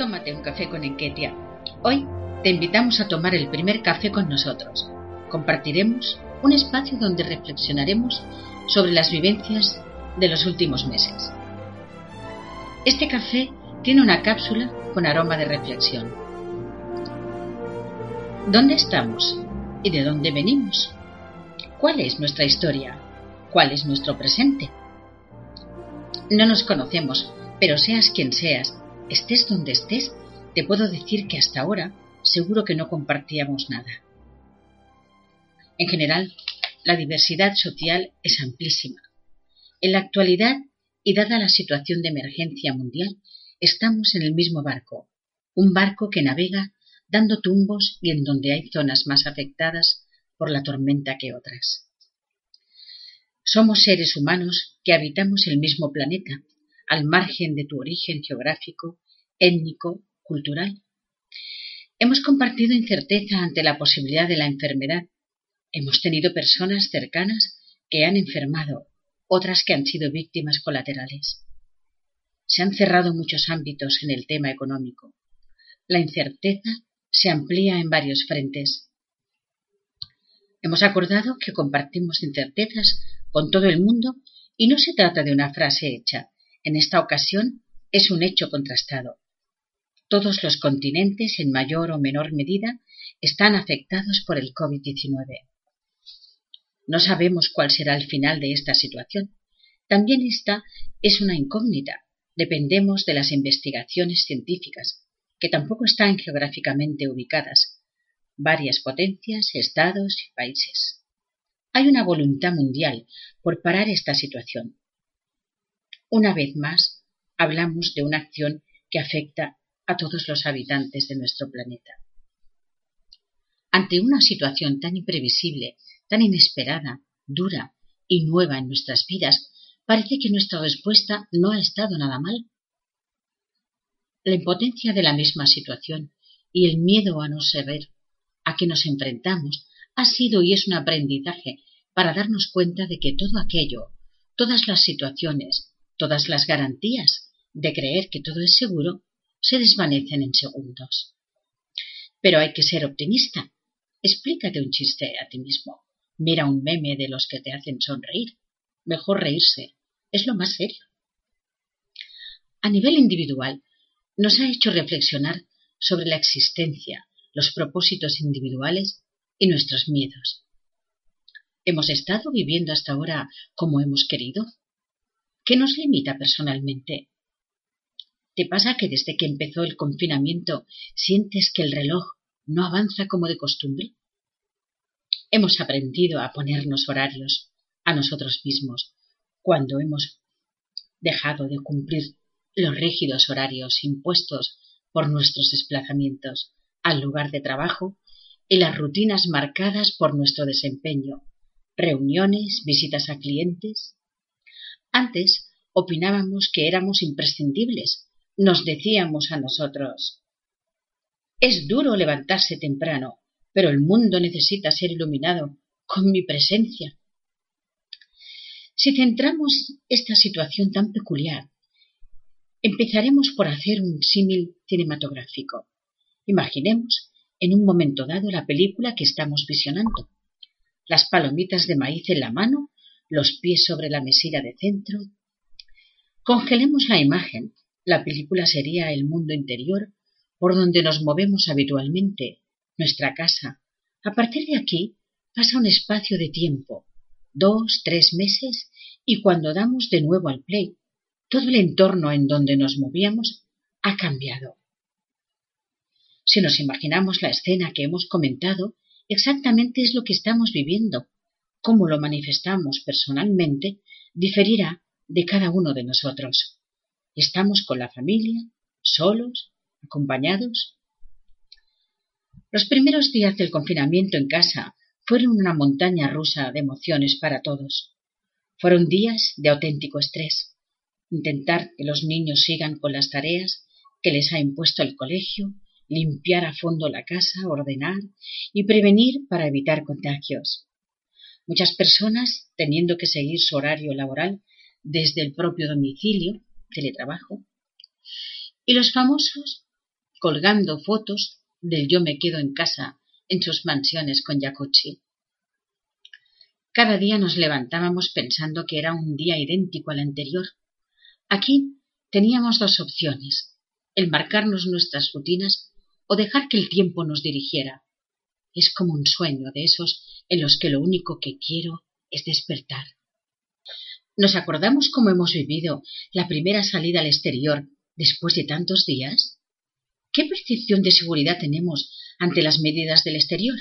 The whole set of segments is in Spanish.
Tómate un café con Enquetia. Hoy te invitamos a tomar el primer café con nosotros. Compartiremos un espacio donde reflexionaremos sobre las vivencias de los últimos meses. Este café tiene una cápsula con aroma de reflexión. ¿Dónde estamos? ¿Y de dónde venimos? ¿Cuál es nuestra historia? ¿Cuál es nuestro presente? No nos conocemos, pero seas quien seas, estés donde estés, te puedo decir que hasta ahora seguro que no compartíamos nada. En general, la diversidad social es amplísima. En la actualidad, y dada la situación de emergencia mundial, estamos en el mismo barco, un barco que navega dando tumbos y en donde hay zonas más afectadas por la tormenta que otras. Somos seres humanos que habitamos el mismo planeta, al margen de tu origen geográfico, étnico, cultural. Hemos compartido incerteza ante la posibilidad de la enfermedad. Hemos tenido personas cercanas que han enfermado, otras que han sido víctimas colaterales. Se han cerrado muchos ámbitos en el tema económico. La incerteza se amplía en varios frentes. Hemos acordado que compartimos incertezas con todo el mundo y no se trata de una frase hecha. En esta ocasión es un hecho contrastado. Todos los continentes, en mayor o menor medida, están afectados por el COVID-19. No sabemos cuál será el final de esta situación. También esta es una incógnita. Dependemos de las investigaciones científicas, que tampoco están geográficamente ubicadas. Varias potencias, estados y países. Hay una voluntad mundial por parar esta situación. Una vez más, hablamos de una acción que afecta a todos los habitantes de nuestro planeta. Ante una situación tan imprevisible, tan inesperada, dura y nueva en nuestras vidas, parece que nuestra respuesta no ha estado nada mal. La impotencia de la misma situación y el miedo a no saber a qué nos enfrentamos ha sido y es un aprendizaje para darnos cuenta de que todo aquello, todas las situaciones, todas las garantías de creer que todo es seguro, se desvanecen en segundos. Pero hay que ser optimista. Explícate un chiste a ti mismo. Mira un meme de los que te hacen sonreír. Mejor reírse. Es lo más serio. A nivel individual, nos ha hecho reflexionar sobre la existencia, los propósitos individuales y nuestros miedos. ¿Hemos estado viviendo hasta ahora como hemos querido? ¿Qué nos limita personalmente? ¿Te pasa que desde que empezó el confinamiento sientes que el reloj no avanza como de costumbre? Hemos aprendido a ponernos horarios a nosotros mismos cuando hemos dejado de cumplir los rígidos horarios impuestos por nuestros desplazamientos al lugar de trabajo y las rutinas marcadas por nuestro desempeño, reuniones, visitas a clientes. Antes opinábamos que éramos imprescindibles. Nos decíamos a nosotros Es duro levantarse temprano, pero el mundo necesita ser iluminado con mi presencia. Si centramos esta situación tan peculiar Empezaremos por hacer un símil cinematográfico. Imaginemos en un momento dado la película que estamos visionando. Las palomitas de maíz en la mano, los pies sobre la mesilla de centro. Congelemos la imagen. La película sería el mundo interior por donde nos movemos habitualmente, nuestra casa. A partir de aquí pasa un espacio de tiempo, dos, tres meses, y cuando damos de nuevo al play, todo el entorno en donde nos movíamos ha cambiado. Si nos imaginamos la escena que hemos comentado, exactamente es lo que estamos viviendo. Cómo lo manifestamos personalmente diferirá de cada uno de nosotros. Estamos con la familia, solos, acompañados. Los primeros días del confinamiento en casa fueron una montaña rusa de emociones para todos. Fueron días de auténtico estrés intentar que los niños sigan con las tareas que les ha impuesto el colegio, limpiar a fondo la casa, ordenar y prevenir para evitar contagios. Muchas personas teniendo que seguir su horario laboral desde el propio domicilio, teletrabajo, y los famosos colgando fotos del yo me quedo en casa en sus mansiones con jacuzzi. Cada día nos levantábamos pensando que era un día idéntico al anterior. Aquí teníamos dos opciones, el marcarnos nuestras rutinas o dejar que el tiempo nos dirigiera. Es como un sueño de esos en los que lo único que quiero es despertar. ¿Nos acordamos cómo hemos vivido la primera salida al exterior después de tantos días? ¿Qué percepción de seguridad tenemos ante las medidas del exterior?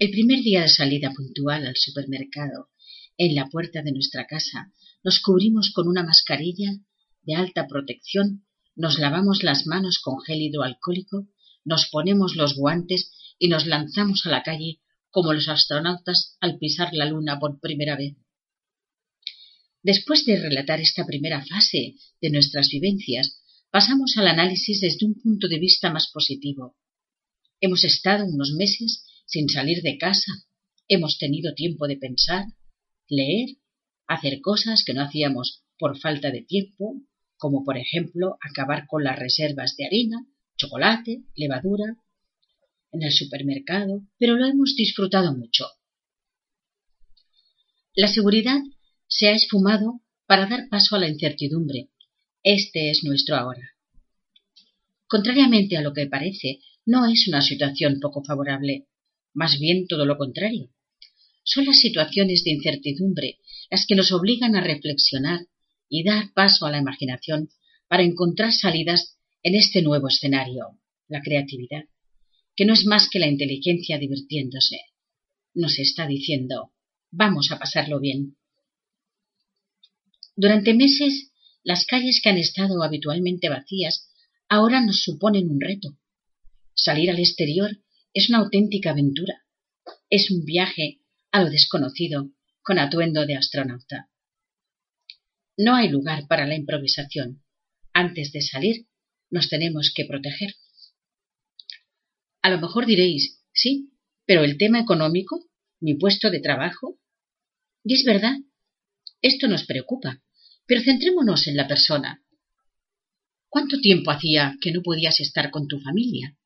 El primer día de salida puntual al supermercado, en la puerta de nuestra casa, nos cubrimos con una mascarilla de alta protección, nos lavamos las manos con gel hidroalcohólico, nos ponemos los guantes y nos lanzamos a la calle como los astronautas al pisar la luna por primera vez. Después de relatar esta primera fase de nuestras vivencias, pasamos al análisis desde un punto de vista más positivo. Hemos estado unos meses sin salir de casa, hemos tenido tiempo de pensar, leer, hacer cosas que no hacíamos por falta de tiempo, como por ejemplo acabar con las reservas de harina, chocolate, levadura, en el supermercado, pero lo hemos disfrutado mucho. La seguridad se ha esfumado para dar paso a la incertidumbre. Este es nuestro ahora. Contrariamente a lo que parece, no es una situación poco favorable, más bien todo lo contrario. Son las situaciones de incertidumbre las que nos obligan a reflexionar y dar paso a la imaginación para encontrar salidas en este nuevo escenario, la creatividad que no es más que la inteligencia divirtiéndose. Nos está diciendo, vamos a pasarlo bien. Durante meses, las calles que han estado habitualmente vacías ahora nos suponen un reto. Salir al exterior es una auténtica aventura. Es un viaje a lo desconocido con atuendo de astronauta. No hay lugar para la improvisación. Antes de salir, nos tenemos que proteger. A lo mejor diréis, sí, pero el tema económico, mi puesto de trabajo. Y es verdad, esto nos preocupa, pero centrémonos en la persona. ¿Cuánto tiempo hacía que no podías estar con tu familia?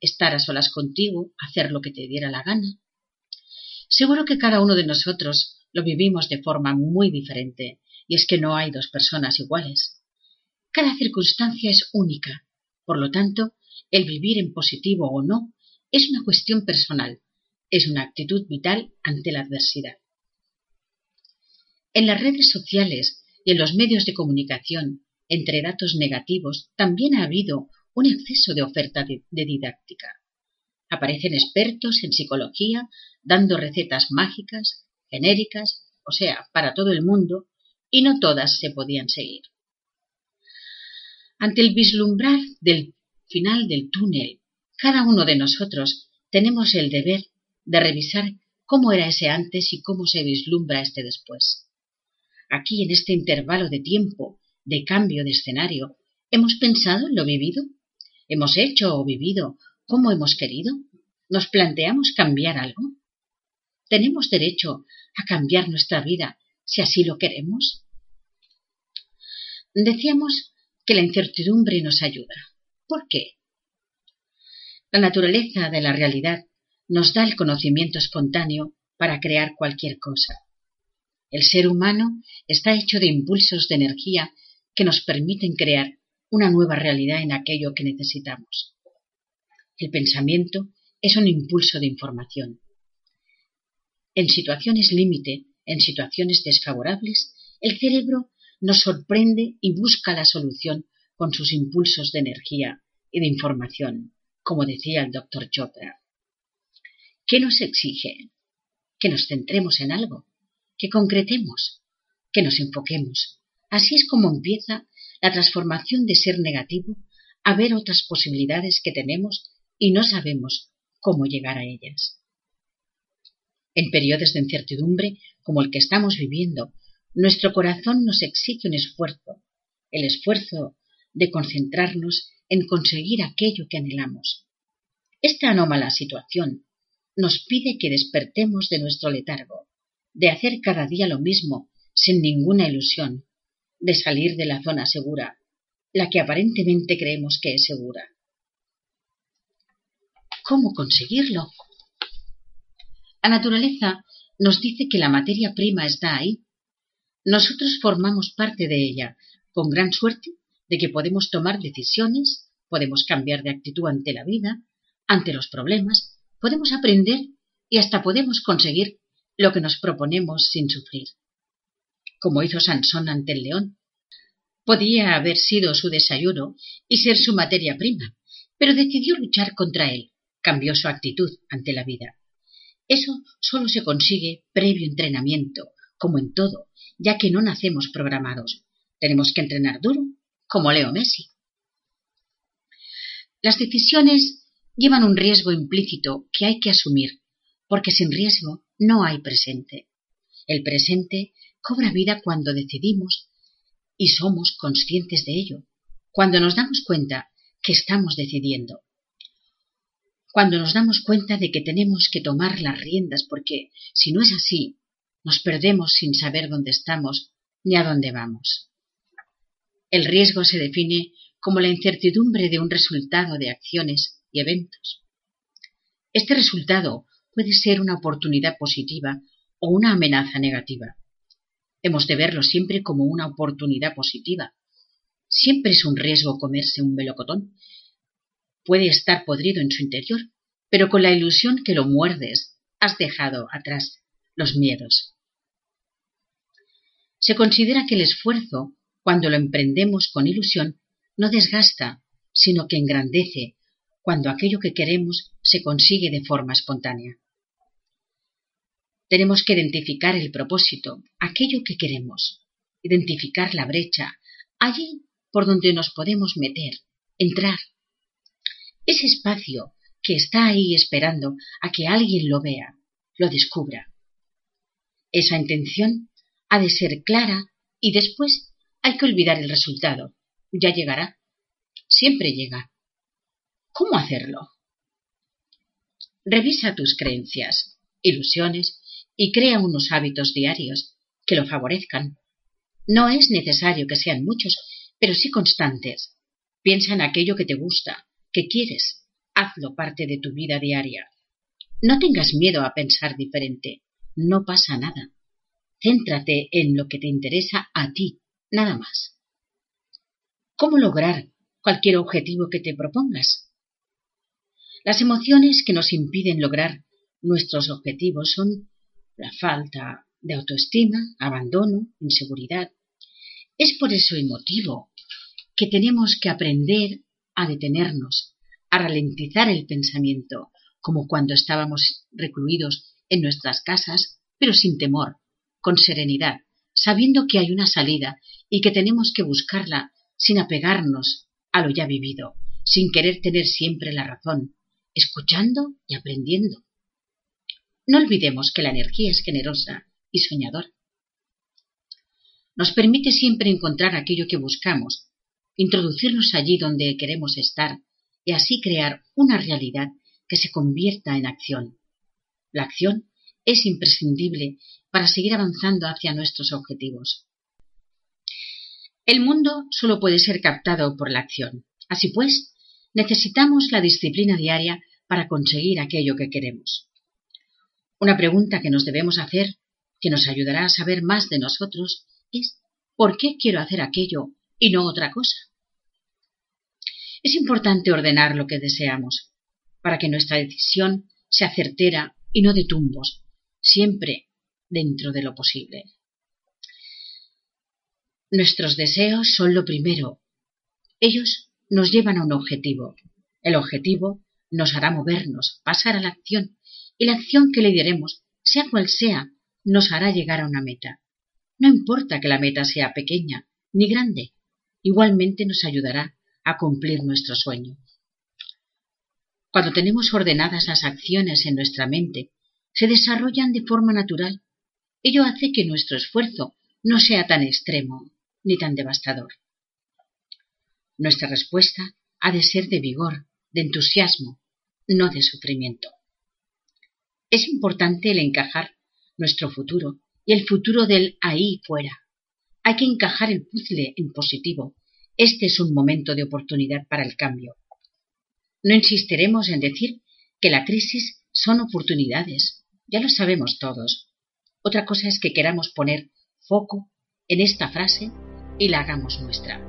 Estar a solas contigo, hacer lo que te diera la gana. Seguro que cada uno de nosotros lo vivimos de forma muy diferente, y es que no hay dos personas iguales. Cada circunstancia es única, por lo tanto, el vivir en positivo o no es una cuestión personal, es una actitud vital ante la adversidad. En las redes sociales y en los medios de comunicación, entre datos negativos, también ha habido un exceso de oferta de, didáctica. Aparecen expertos en psicología dando recetas mágicas, genéricas, o sea, para todo el mundo, y no todas se podían seguir. Ante el vislumbrar del final del túnel, cada uno de nosotros tenemos el deber de revisar cómo era ese antes y cómo se vislumbra este después. Aquí, en este intervalo de tiempo, de cambio de escenario, ¿hemos pensado en lo vivido? ¿Hemos hecho o vivido como hemos querido? ¿Nos planteamos cambiar algo? ¿Tenemos derecho a cambiar nuestra vida si así lo queremos? Decíamos que la incertidumbre nos ayuda. ¿Por qué? La naturaleza de la realidad nos da el conocimiento espontáneo para crear cualquier cosa. El ser humano está hecho de impulsos de energía que nos permiten crear una nueva realidad en aquello que necesitamos. El pensamiento es un impulso de información. En situaciones límite, en situaciones desfavorables, el cerebro nos sorprende y busca la solución con sus impulsos de energía y de información, como decía el doctor Chopra. ¿Qué nos exige? Que nos centremos en algo, que concretemos, que nos enfoquemos. Así es como empieza la transformación de ser negativo a ver otras posibilidades que tenemos y no sabemos cómo llegar a ellas. En periodos de incertidumbre como el que estamos viviendo, nuestro corazón nos exige un esfuerzo, el esfuerzo de concentrarnos en conseguir aquello que anhelamos. Esta anómala situación nos pide que despertemos de nuestro letargo, de hacer cada día lo mismo sin ninguna ilusión, de salir de la zona segura, la que aparentemente creemos que es segura. ¿Cómo conseguirlo? La naturaleza nos dice que la materia prima está ahí. Nosotros formamos parte de ella, con gran suerte de que podemos tomar decisiones, podemos cambiar de actitud ante la vida, ante los problemas, podemos aprender y hasta podemos conseguir lo que nos proponemos sin sufrir. Como hizo Sansón ante el león. Podía haber sido su desayuno y ser su materia prima, pero decidió luchar contra él, cambió su actitud ante la vida. Eso solo se consigue previo entrenamiento, como en todo, ya que no nacemos programados. Tenemos que entrenar duro, como Leo Messi. Las decisiones llevan un riesgo implícito que hay que asumir, porque sin riesgo no hay presente. El presente cobra vida cuando decidimos y somos conscientes de ello, cuando nos damos cuenta que estamos decidiendo. Cuando nos damos cuenta de que tenemos que tomar las riendas porque, si no es así, nos perdemos sin saber dónde estamos ni a dónde vamos. El riesgo se define como la incertidumbre de un resultado de acciones y eventos. Este resultado puede ser una oportunidad positiva o una amenaza negativa. Hemos de verlo siempre como una oportunidad positiva. Siempre es un riesgo comerse un melocotón. Puede estar podrido en su interior, pero con la ilusión que lo muerdes has dejado atrás los miedos. Se considera que el esfuerzo cuando lo emprendemos con ilusión, no desgasta, sino que engrandece cuando aquello que queremos se consigue de forma espontánea. Tenemos que identificar el propósito, aquello que queremos, identificar la brecha, allí por donde nos podemos meter, entrar. Ese espacio que está ahí esperando a que alguien lo vea, lo descubra. Esa intención ha de ser clara y después hay que olvidar el resultado. Ya llegará. Siempre llega. ¿Cómo hacerlo? Revisa tus creencias, ilusiones y crea unos hábitos diarios que lo favorezcan. No es necesario que sean muchos, pero sí constantes. Piensa en aquello que te gusta, que quieres. Hazlo parte de tu vida diaria. No tengas miedo a pensar diferente. No pasa nada. Céntrate en lo que te interesa a ti nada más. ¿Cómo lograr cualquier objetivo que te propongas? Las emociones que nos impiden lograr nuestros objetivos son la falta de autoestima, abandono, inseguridad. Es por eso el motivo que tenemos que aprender a detenernos, a ralentizar el pensamiento, como cuando estábamos recluidos en nuestras casas, pero sin temor, con serenidad, sabiendo que hay una salida y que tenemos que buscarla sin apegarnos a lo ya vivido, sin querer tener siempre la razón, escuchando y aprendiendo. No olvidemos que la energía es generosa y soñadora. Nos permite siempre encontrar aquello que buscamos, introducirnos allí donde queremos estar y así crear una realidad que se convierta en acción. La acción es imprescindible para seguir avanzando hacia nuestros objetivos. El mundo solo puede ser captado por la acción. Así pues, necesitamos la disciplina diaria para conseguir aquello que queremos. Una pregunta que nos debemos hacer, que nos ayudará a saber más de nosotros, es ¿por qué quiero hacer aquello y no otra cosa? Es importante ordenar lo que deseamos, para que nuestra decisión sea certera y no de tumbos, siempre dentro de lo posible. Nuestros deseos son lo primero. Ellos nos llevan a un objetivo. El objetivo nos hará movernos, pasar a la acción, y la acción que le diremos, sea cual sea, nos hará llegar a una meta. No importa que la meta sea pequeña ni grande, igualmente nos ayudará a cumplir nuestro sueño. Cuando tenemos ordenadas las acciones en nuestra mente, se desarrollan de forma natural Ello hace que nuestro esfuerzo no sea tan extremo ni tan devastador. Nuestra respuesta ha de ser de vigor, de entusiasmo, no de sufrimiento. Es importante el encajar nuestro futuro y el futuro del ahí fuera. Hay que encajar el puzzle en positivo, Este es un momento de oportunidad para el cambio. No insistiremos en decir que la crisis son oportunidades. Ya lo sabemos todos. Otra cosa es que queramos poner foco en esta frase y la hagamos nuestra.